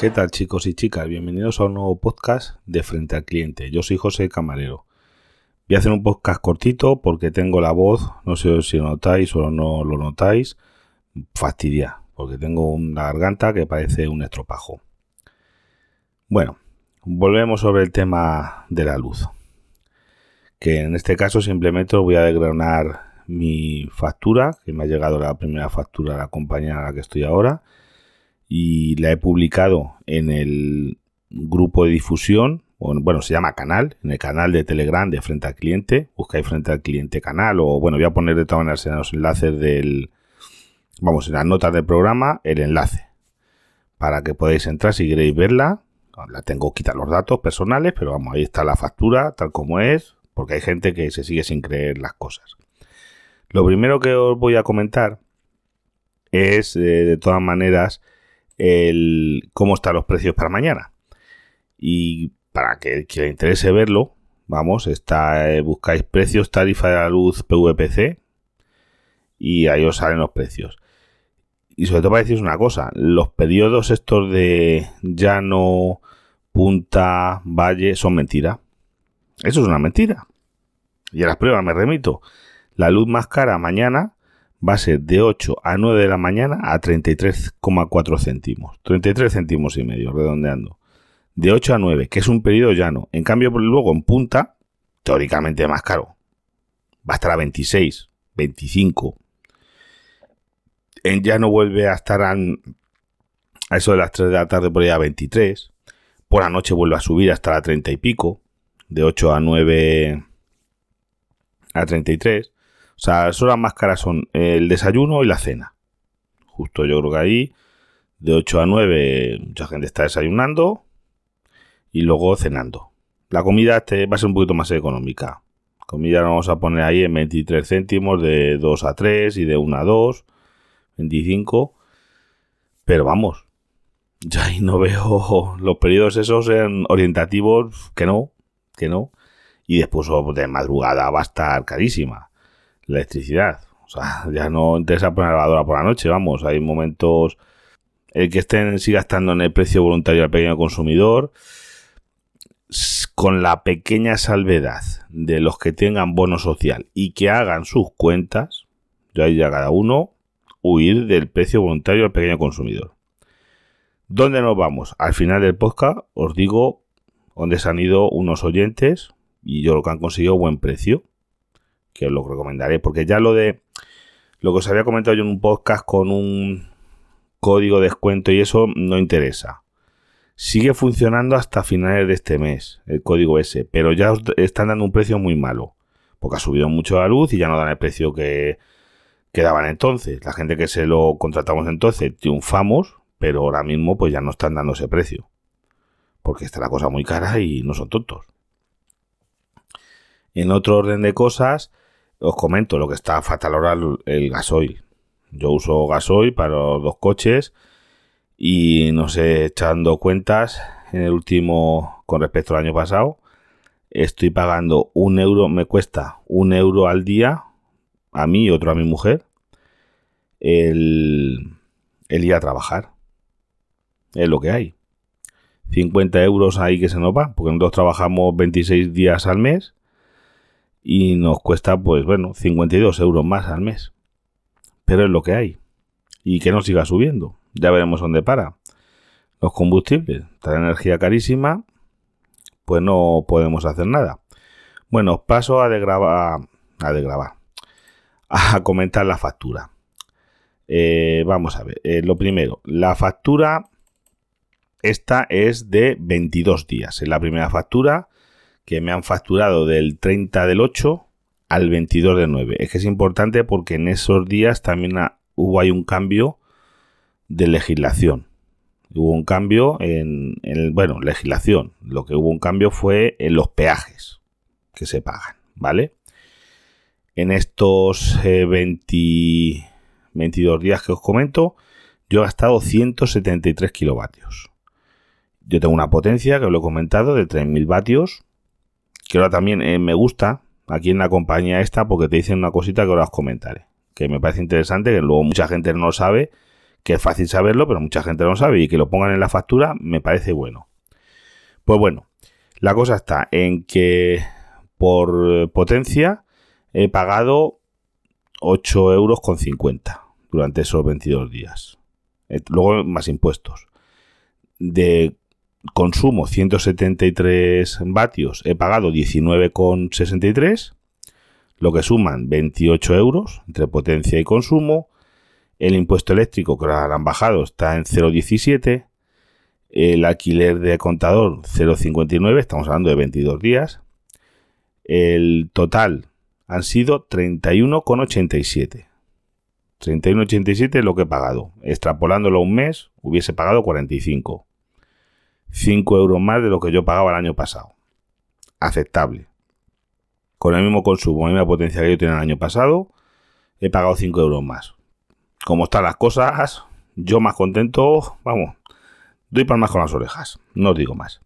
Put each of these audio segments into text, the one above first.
¿Qué tal chicos y chicas? Bienvenidos a un nuevo podcast de Frente al Cliente. Yo soy José Camarero. Voy a hacer un podcast cortito porque tengo la voz, no sé si lo notáis o no lo notáis, fastidia, porque tengo una garganta que parece un estropajo. Bueno, volvemos sobre el tema de la luz. Que en este caso simplemente voy a desgranar mi factura, que me ha llegado la primera factura de la compañía a la que estoy ahora y la he publicado en el grupo de difusión, bueno, se llama canal, en el canal de Telegram de Frente al Cliente, buscáis Frente al Cliente canal o bueno, voy a poner de todas maneras en los enlaces del, vamos, en las notas del programa, el enlace para que podáis entrar si queréis verla. La tengo quitar los datos personales, pero vamos, ahí está la factura tal como es, porque hay gente que se sigue sin creer las cosas. Lo primero que os voy a comentar es, eh, de todas maneras, el cómo están los precios para mañana. Y para que, le interese verlo, vamos, está, eh, buscáis precios, tarifa de la luz PVPC y ahí os salen los precios. Y sobre todo para deciros una cosa, los periodos estos de llano, punta, valle son mentira. Eso es una mentira. Y a las pruebas me remito. La luz más cara mañana va a ser de 8 a 9 de la mañana a 33,4 céntimos. 33 céntimos y medio, redondeando. De 8 a 9, que es un periodo llano. En cambio, luego en punta, teóricamente más caro. Va a estar a 26, 25. En llano vuelve a estar a, eso de las 3 de la tarde por ahí a 23. Por la noche vuelve a subir hasta la 30 y pico. De 8 a 9 a 33. O sea, las horas más caras son el desayuno y la cena. Justo yo creo que ahí, de 8 a 9, mucha gente está desayunando y luego cenando. La comida este va a ser un poquito más económica. Comida la vamos a poner ahí en 23 céntimos, de 2 a 3 y de 1 a 2, 25. Pero vamos, ya ahí no veo los periodos esos en orientativos, que no, que no. Y después oh, de madrugada va a estar carísima la electricidad. O sea, ya no interesa poner la lavadora por la noche, vamos, hay momentos... El que estén siga estando en el precio voluntario al pequeño consumidor, con la pequeña salvedad de los que tengan bono social y que hagan sus cuentas, ya ya cada uno, huir del precio voluntario al pequeño consumidor. ¿Dónde nos vamos? Al final del podcast os digo dónde se han ido unos oyentes y yo lo que han conseguido buen precio que os lo recomendaré, porque ya lo de lo que os había comentado yo en un podcast con un código de descuento y eso no interesa. Sigue funcionando hasta finales de este mes el código ese, pero ya os están dando un precio muy malo, porque ha subido mucho la luz y ya no dan el precio que, que daban entonces. La gente que se lo contratamos entonces triunfamos, pero ahora mismo pues ya no están dando ese precio, porque está la cosa muy cara y no son tontos. En otro orden de cosas, os comento lo que está fatal ahora el, gasoil. Yo uso gasoil para los dos coches y no sé, echando cuentas, en el último, con respecto al año pasado, estoy pagando un euro, me cuesta un euro al día, a mí y otro a mi mujer, el, el ir a trabajar. Es lo que hay. 50 euros ahí que se nos va, porque nosotros trabajamos 26 días al mes y nos cuesta, pues bueno, 52 euros más al mes. Pero es lo que hay. Y que no siga subiendo. Ya veremos dónde para. Los combustibles, la energía carísima, pues no podemos hacer nada. Bueno, paso a degravar, a degravar, a comentar la factura. Eh, vamos a ver, eh, lo primero, la factura, esta es de 22 días. Es la primera factura que me han facturado del 30 del 8 al 22 del 9. Es que es importante porque en esos días también hubo hay un cambio de legislación. Hubo un cambio en, el, bueno, legislación. Lo que hubo un cambio fue en los peajes que se pagan, ¿vale? En estos 20, eh, 22 días que os comento, yo he gastado 173 kilovatios. Yo tengo una potencia, que os lo he comentado, de 3.000 vatios que ahora también eh, me gusta aquí en la compañía esta porque te dicen una cosita que ahora os comentaré. Que me parece interesante, que luego mucha gente no sabe, que es fácil saberlo, pero mucha gente no sabe y que lo pongan en la factura me parece bueno. Pues bueno, la cosa está en que por potencia he pagado 8 euros con 50 durante esos 22 días. Eh, luego más impuestos. De consumo 173 vatios he pagado 19,63 lo que suman 28 euros entre potencia y consumo. El impuesto eléctrico que ahora han bajado está en 0,17 el alquiler de contador 0,59 estamos hablando de 22 días. El total han sido 31,87 31,87 es lo que he pagado. Extrapolándolo a un mes hubiese pagado 45 5 euros más de lo que yo pagaba el año pasado. Aceptable. Con el mismo consumo, la misma potencia que yo tenía el año pasado, he pagado 5 euros más. Como están las cosas, yo más contento, vamos, doy palmas con las orejas, no os digo más.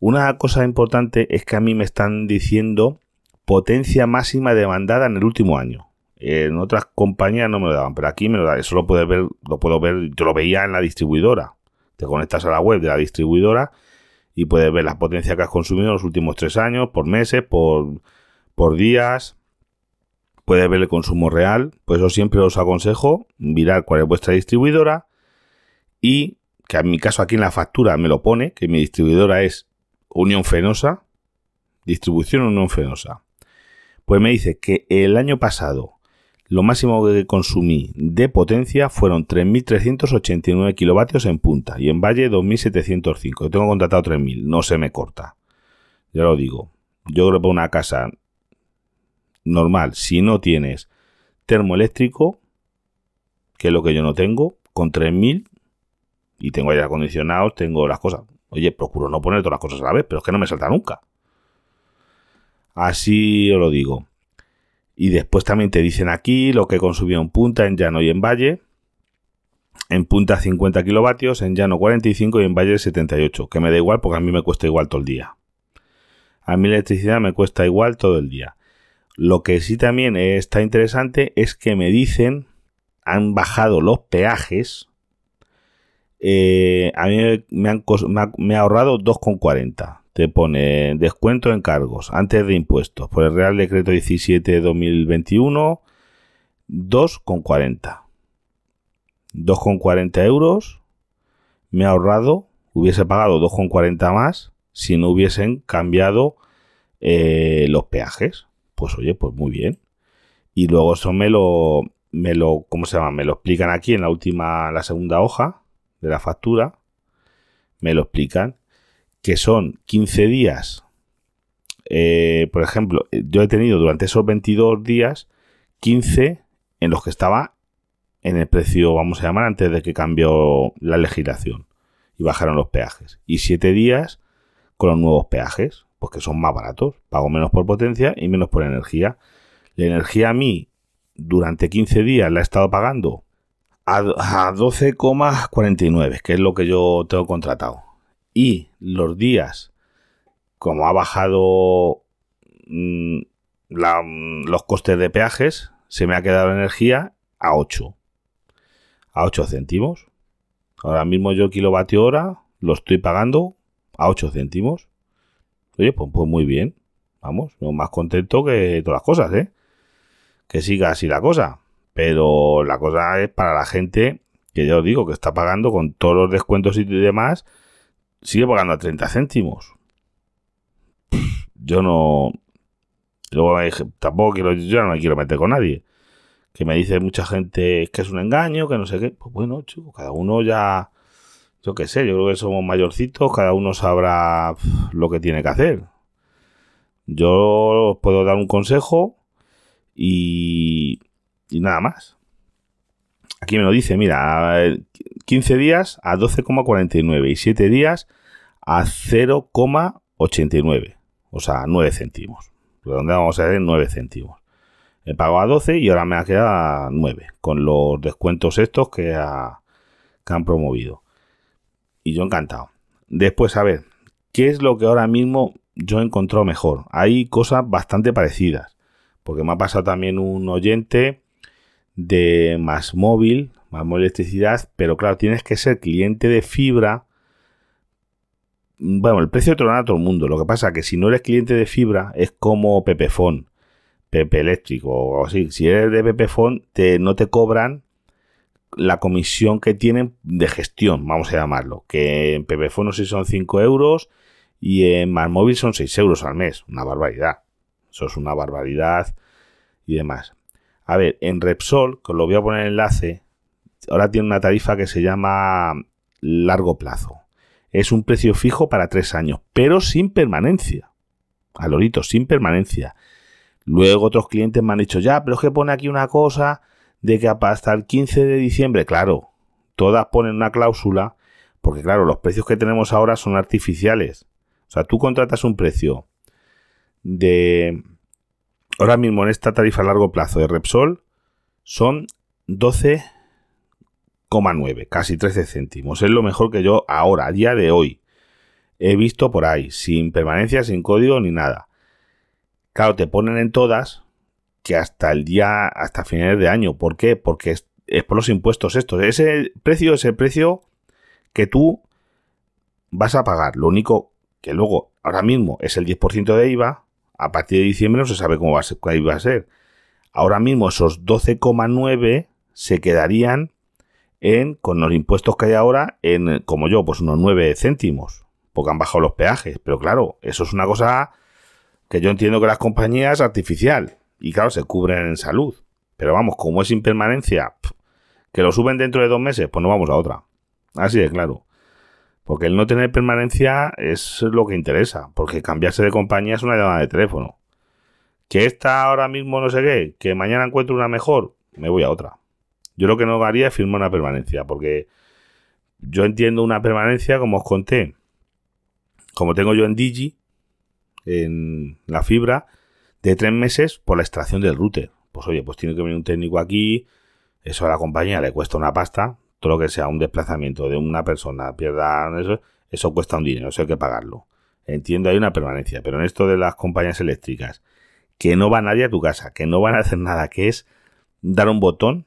Una cosa importante es que a mí me están diciendo potencia máxima demandada en el último año. En otras compañías no me lo daban, pero aquí me lo da. Eso lo puedes ver, lo puedo ver, yo lo veía en la distribuidora. Te conectas a la web de la distribuidora y puedes ver la potencia que has consumido en los últimos tres años, por meses, por, días. Puedes ver el consumo real. Pues yo siempre os aconsejo mirar cuál es vuestra distribuidora y que en mi caso aquí en la factura me lo pone, que mi distribuidora es Unión Fenosa, distribución Unión Fenosa. Pues me dice que el año pasado lo máximo que consumí de potencia fueron 3.389 kilovatios en punta y en valle 2.705. Yo tengo contratado 3.000, no se me corta. Ya lo digo. Yo creo que una casa normal, si no tienes termoeléctrico, que es lo que yo no tengo, con 3.000 y tengo aire acondicionado, tengo las cosas. Oye, procuro no poner todas las cosas a la vez, pero es que no me salta nunca. Así os lo digo. Y después también te dicen aquí lo que consumió en punta, en llano y en valle. En punta 50 kilovatios, en llano 45 y en valle 78. Que me da igual porque a mí me cuesta igual todo el día. A mí electricidad me cuesta igual todo el día. Lo que sí también está interesante es que me dicen, han bajado los peajes. Eh, a mí me, han, me ha ahorrado 2,40 te pone descuento en cargos antes de impuestos por el Real Decreto 17-2021 2,40 2,40 euros me ha ahorrado hubiese pagado 2,40 más si no hubiesen cambiado eh, los peajes. Pues oye pues muy bien. Y luego eso me lo me lo cómo se llama me lo explican aquí en la última la segunda hoja de la factura. Me lo explican que son 15 días. Eh, por ejemplo, yo he tenido durante esos 22 días 15 en los que estaba en el precio, vamos a llamar, antes de que cambió la legislación y bajaron los peajes. Y 7 días con los nuevos peajes, porque son más baratos. Pago menos por potencia y menos por energía. La energía a mí, durante 15 días, la he estado pagando a 12,49, que es lo que yo tengo contratado y los días, como ha bajado mm, los costes de peajes, se me ha quedado energía a 8. A 8 céntimos. Ahora mismo yo kilovatio hora lo estoy pagando a 8 céntimos. Oye, pues, pues muy bien. Vamos, más contento que todas las cosas, ¿eh? Que siga así la cosa. Pero la cosa es para la gente que ya os digo que está pagando con todos los descuentos y demás sigue pagando a 30 céntimos. Yo no. Luego tampoco quiero. Yo no me quiero meter con nadie. Que me dice mucha gente que es un engaño, que no sé qué. Pues bueno, chico, cada uno ya. Yo qué sé, yo creo que somos mayorcitos, cada uno sabrá lo que tiene que hacer. Yo os puedo dar un consejo y, y nada más. Aquí me lo dice, mira, 15 días a 12,49 y 7 días a 0,89. O sea, 9 céntimos. Donde vamos a ver 9 céntimos. He pagado a 12 y ahora me ha quedado 9. Con los descuentos estos que, que han promovido. Y yo encantado. Después, a ver, ¿qué es lo que ahora mismo yo he encontrado mejor? Hay cosas bastante parecidas. Porque me ha pasado también un oyente de más móvil, más electricidad, pero claro, tienes que ser cliente de fibra. Bueno, el precio te lo dan a todo el mundo. Lo que pasa es que si no eres cliente de fibra, es como Pepefon, Pepe Eléctrico o así. Si eres de Pepefon, te, no te cobran la comisión que tienen de gestión, vamos a llamarlo. Que en Pepefon no si son 5 euros y en Más Móvil son 6 euros al mes. Una barbaridad. Eso es una barbaridad y demás. A ver, en Repsol, que os lo voy a poner en enlace, ahora tiene una tarifa que se llama largo plazo. Es un precio fijo para tres años, pero sin permanencia. A lorito, sin permanencia. Luego otros clientes me han dicho, ya, pero es que pone aquí una cosa de que hasta el 15 de diciembre, claro, todas ponen una cláusula, porque claro, los precios que tenemos ahora son artificiales. O sea, tú contratas un precio de ahora mismo en esta tarifa a largo plazo de Repsol son 12,9, casi 13 céntimos. Es lo mejor que yo ahora, a día de hoy, he visto por ahí, sin permanencia, sin código ni nada. Claro, te ponen en todas que hasta el día, hasta finales de año. ¿Por qué? Porque es, por los impuestos estos. Ese precio es el precio que tú vas a pagar. Lo único que luego, ahora mismo, es el 10% de IVA a partir de diciembre no se sabe cómo va a ser, va a ser. Ahora mismo esos 12,9 se quedarían en, con los impuestos que hay ahora, en, como yo, pues unos 9 céntimos, porque han bajado los peajes. Pero claro, eso es una cosa que yo entiendo que las compañías artificial. Y claro, se cubren en salud. Pero vamos, como es impermanencia, que lo suben dentro de dos meses, pues no vamos a otra. Así de claro. Porque el no tener permanencia es lo que interesa, porque cambiarse de compañía es una llamada de teléfono. Que esta ahora mismo no sé qué, que mañana encuentro una mejor, me voy a otra. Yo lo que no haría es firmar una permanencia, porque yo entiendo una permanencia, como os conté, como tengo yo en Digi, en la fibra, de tres meses por la extracción del router. Pues oye, pues tiene que venir un técnico aquí, eso a la compañía le cuesta una pasta, todo lo que sea un desplazamiento de una persona pierda eso, eso cuesta un dinero, eso hay que pagarlo. Entiendo, hay una permanencia, pero en esto de las compañías eléctricas, que no va nadie a tu casa, que no van a hacer nada, que es dar un botón.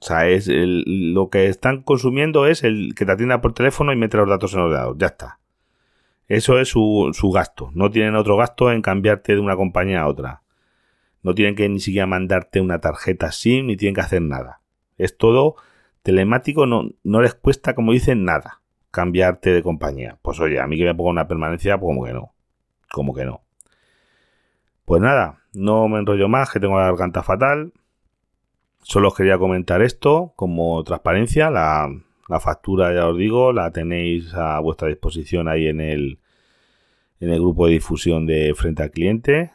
O sea, es lo que están consumiendo es el que te atienda por teléfono y mete los datos en el ordenador. Ya está. Eso es su, su gasto. No tienen otro gasto en cambiarte de una compañía a otra. No tienen que ni siquiera mandarte una tarjeta SIM ni tienen que hacer nada. Es todo telemático no, no les cuesta, como dicen, nada cambiarte de compañía. Pues oye, a mí que me ponga una permanencia, pues como que no. Como que no. Pues nada, no me enrollo más, que tengo la garganta fatal. Solo os quería comentar esto como transparencia. La, la, factura, ya os digo, la tenéis a vuestra disposición ahí en el, en el grupo de difusión de frente al cliente.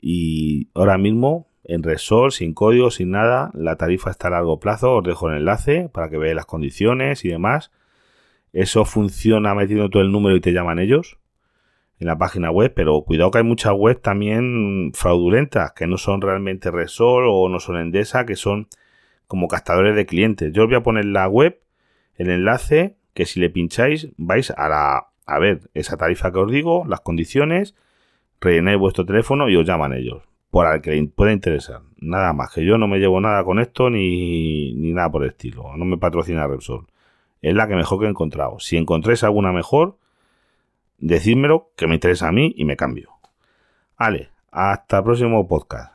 Y ahora mismo en Resol, sin código, sin nada. La tarifa está a largo plazo. Os dejo el enlace para que veáis las condiciones y demás. Eso funciona metiendo todo el número y te llaman ellos en la página web, pero cuidado que hay muchas webs también fraudulentas, que no son realmente Resol o no son Endesa, que son como captadores de clientes. Yo os voy a poner la web, el enlace, que si le pincháis vais a la a ver esa tarifa que os digo, las condiciones, rellenáis vuestro teléfono y os llaman ellos por al que le pueda interesar. Nada más, que yo no me llevo nada con esto ni, ni nada por el estilo. No me patrocina Repsol. Es la que mejor que he encontrado. Si encontréis alguna mejor, decídmelo que me interesa a mí y me cambio. Vale, hasta el próximo podcast.